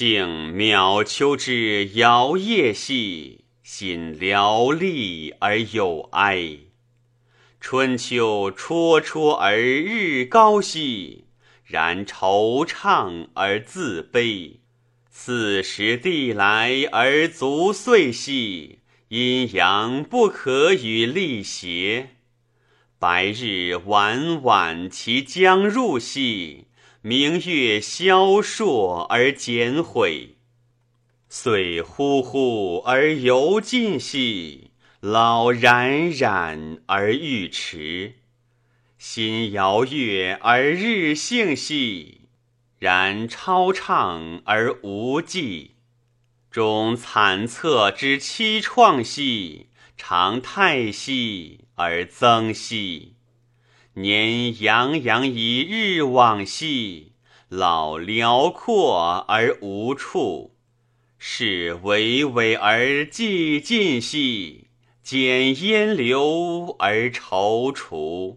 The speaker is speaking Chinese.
敬渺秋之摇曳兮，心寥丽而有哀。春秋绰绰而日高兮，然惆怅而自悲。四时地来而足岁兮，阴阳不可与力邪。白日晚晚其将入兮，明月消烁而减毁。岁忽忽而犹尽兮，老冉冉而欲迟。心摇月而日幸兮，然超畅而无际。终惨恻之凄怆兮，常叹息而增息。年洋洋以日往兮，老辽阔而无处。是巍巍而寂尽兮，减烟流而踌躇。